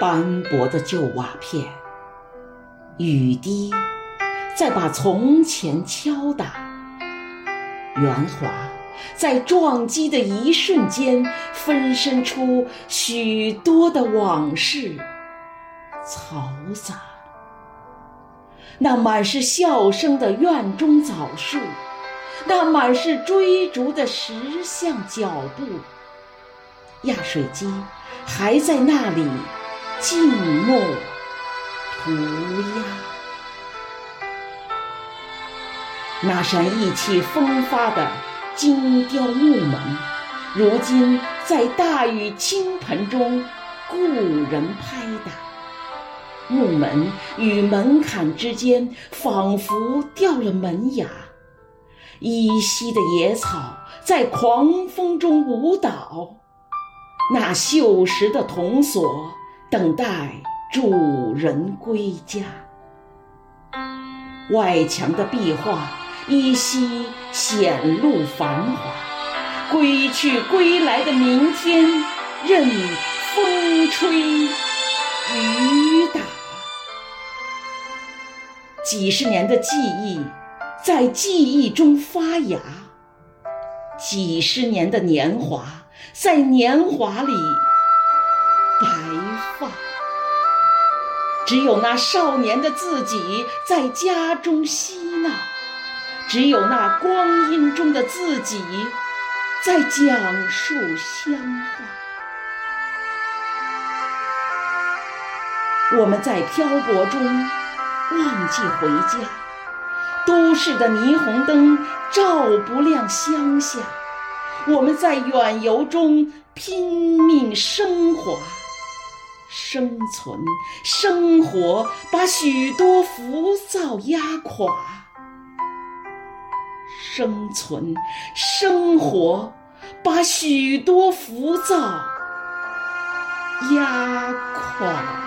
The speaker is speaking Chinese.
斑驳的旧瓦片，雨滴在把从前敲打，圆滑在撞击的一瞬间，分身出许多的往事，嘈杂。那满是笑声的院中枣树，那满是追逐的石像脚步，压水机还在那里。静默涂鸦，那扇意气风发的精雕木门，如今在大雨倾盆中故人拍打。木门与门槛之间，仿佛掉了门牙。依稀的野草在狂风中舞蹈，那锈蚀的铜锁。等待主人归家，外墙的壁画依稀显露繁华。归去归来的明天，任风吹雨打。几十年的记忆在记忆中发芽，几十年的年华在年华里。白发，只有那少年的自己在家中嬉闹，只有那光阴中的自己在讲述乡话。我们在漂泊中忘记回家，都市的霓虹灯照不亮乡下。我们在远游中拼命升华。生存，生活把许多浮躁压垮；生存，生活把许多浮躁压垮。